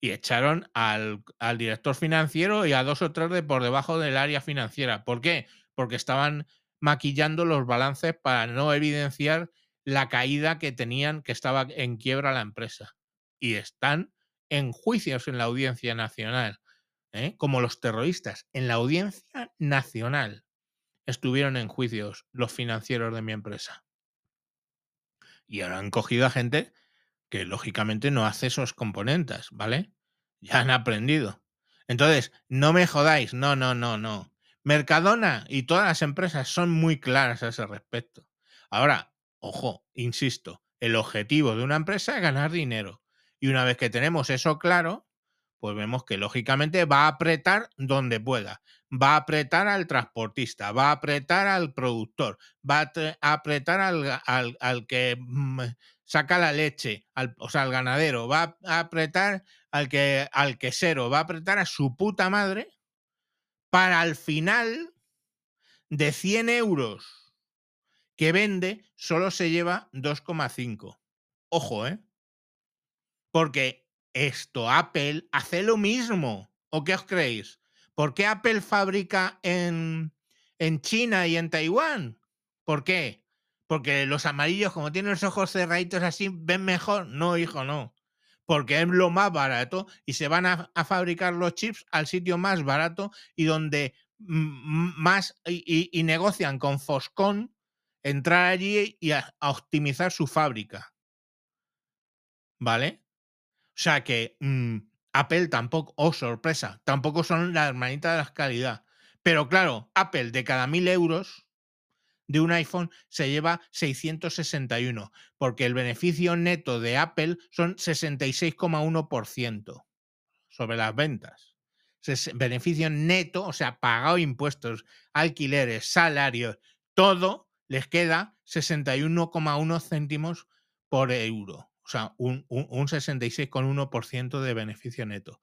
S1: Y echaron al, al director financiero y a dos o tres de por debajo del área financiera. ¿Por qué? Porque estaban maquillando los balances para no evidenciar la caída que tenían, que estaba en quiebra la empresa. Y están en juicios en la audiencia nacional, ¿eh? como los terroristas. En la audiencia nacional estuvieron en juicios los financieros de mi empresa. Y ahora han cogido a gente que lógicamente no hace esos componentes, ¿vale? Ya han aprendido. Entonces, no me jodáis, no, no, no, no. Mercadona y todas las empresas son muy claras a ese respecto. Ahora, ojo, insisto, el objetivo de una empresa es ganar dinero. Y una vez que tenemos eso claro, pues vemos que lógicamente va a apretar donde pueda. Va a apretar al transportista, va a apretar al productor, va a, apretar al, que mm, saca la leche, o sea, al ganadero, va a apretar al, que, al quesero, va a apretar a su puta madre para al final de 100 euros que vende, solo se lleva 2,5. Ojo, ¿eh? Porque esto Apple hace lo mismo. ¿O qué os creéis? ¿Por qué Apple fabrica en, en China y en Taiwán? ¿Por qué? Porque los amarillos, como tienen los ojos cerraditos así, ven mejor. No, hijo, no. Porque es lo más barato y se van a, fabricar los chips al sitio más barato y donde más y, negocian con Foscon entrar allí y a optimizar su fábrica. ¿Vale? O sea que mm, Apple tampoco, oh sorpresa, tampoco son la hermanita de la calidad. Pero claro, Apple de cada mil euros de un iPhone se lleva 661, porque el beneficio neto de Apple son 66,1% sobre las ventas. Beneficio neto, o sea, pagado impuestos, alquileres, salarios, todo les queda 61,1 céntimos por euro. O sea, un, un, un 66,1% de beneficio neto.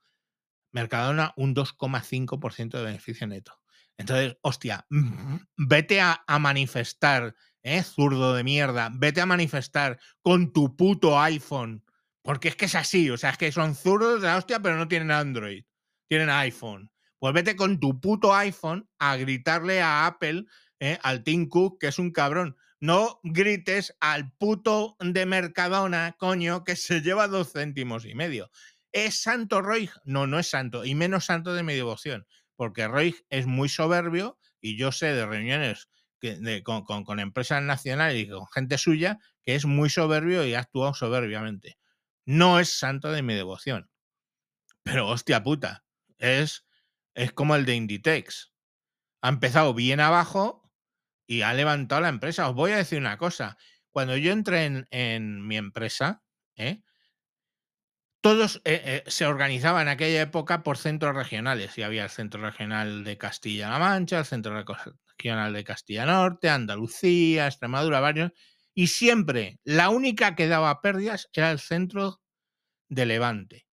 S1: Mercadona, un 2,5% de beneficio neto. Entonces, hostia, vete a, manifestar, ¿eh? Zurdo de mierda, vete a manifestar con tu puto iPhone. Porque es que es así, o sea, es que son zurdos de la hostia, pero no tienen Android, tienen iPhone. Pues vete con tu puto iPhone a gritarle a Apple, ¿eh? al Tim Cook, que es un cabrón. No grites al puto de Mercadona, coño, que se lleva dos céntimos y medio. ¿Es santo Roy? No, no es santo, y menos santo de mi devoción, porque Roy es muy soberbio y yo sé de reuniones con, empresas nacionales y con gente suya que es muy soberbio y ha actuado soberbiamente. No es santo de mi devoción. Pero hostia puta, es, es como el de Inditex. Ha empezado bien abajo y ha levantado la empresa. Os voy a decir una cosa. Cuando yo entré en, mi empresa, ¿eh? todos eh, eh, se organizaban en aquella época por centros regionales. Y había el centro regional de Castilla-La Mancha, el centro regional de Castilla Norte, Andalucía, Extremadura, varios. Y siempre la única que daba pérdidas era el centro de Levante.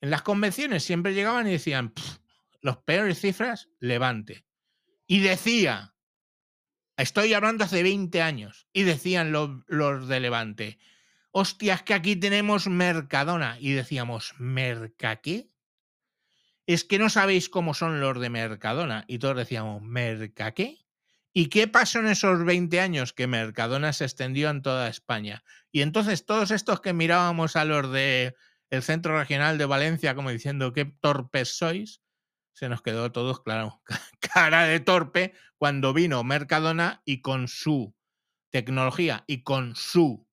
S1: En las convenciones siempre llegaban y decían, los peores cifras, Levante. Y decía, Estoy hablando hace 20 años. Y decían los, de Levante, hostias, que aquí tenemos Mercadona. Y decíamos, ¿Merca qué? Es que no sabéis cómo son los de Mercadona. Y todos decíamos, ¿Merca qué? ¿Y qué pasó en esos 20 años? Que Mercadona se extendió en toda España. Y entonces todos estos que mirábamos a los de el Centro Regional de Valencia como diciendo, qué torpes sois, se nos quedó todos, claro, [laughs] cara de torpe cuando vino Mercadona y con su tecnología y con su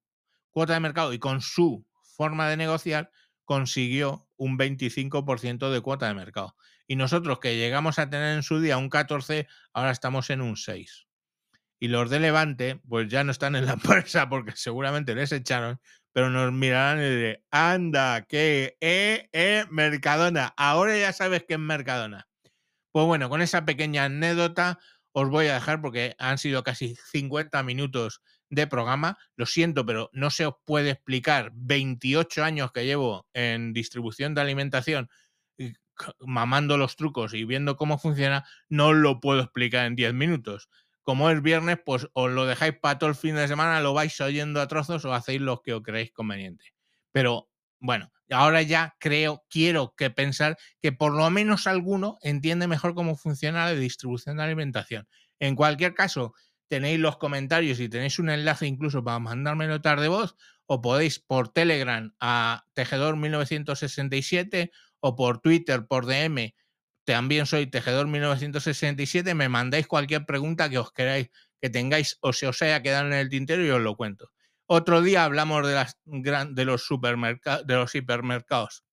S1: cuota de mercado y con su forma de negociar consiguió un 25% de cuota de mercado. Y nosotros que llegamos a tener en su día un 14, ahora estamos en un 6. Y los de Levante, pues ya no están en la [laughs] empresa porque seguramente les echaron, pero nos mirarán y dirán, anda, que, eh, eh, Mercadona, ahora ya sabes que es Mercadona. Pues bueno, con esa pequeña anécdota os voy a dejar porque han sido casi 50 minutos de programa. Lo siento, pero no se os puede explicar 28 años que llevo en distribución de alimentación, mamando los trucos y viendo cómo funciona, no lo puedo explicar en 10 minutos como es viernes, pues os lo dejáis para todo el fin de semana, lo vais oyendo a trozos o hacéis lo que os creéis conveniente. Pero bueno, ahora ya creo, quiero que pensar que por lo menos alguno entiende mejor cómo funciona la distribución de alimentación. En cualquier caso, tenéis los comentarios y tenéis un enlace incluso para mandarme notas de voz, o podéis por Telegram a Tejedor 1967 o por Twitter por DM también soy Tejedor 1967, me mandáis cualquier pregunta que os queráis, que tengáis o se os haya quedado en el tintero y os lo cuento. Otro día hablamos de, los, supermercados, hipermercados,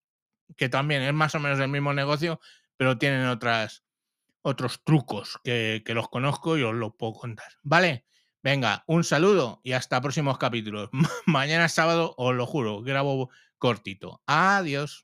S1: que también es más o menos el mismo negocio, pero tienen otras, otros trucos que, que los conozco y os los puedo contar. ¿Vale? Venga, un saludo y hasta próximos capítulos. [laughs] Mañana sábado, os lo juro, grabo cortito. Adiós.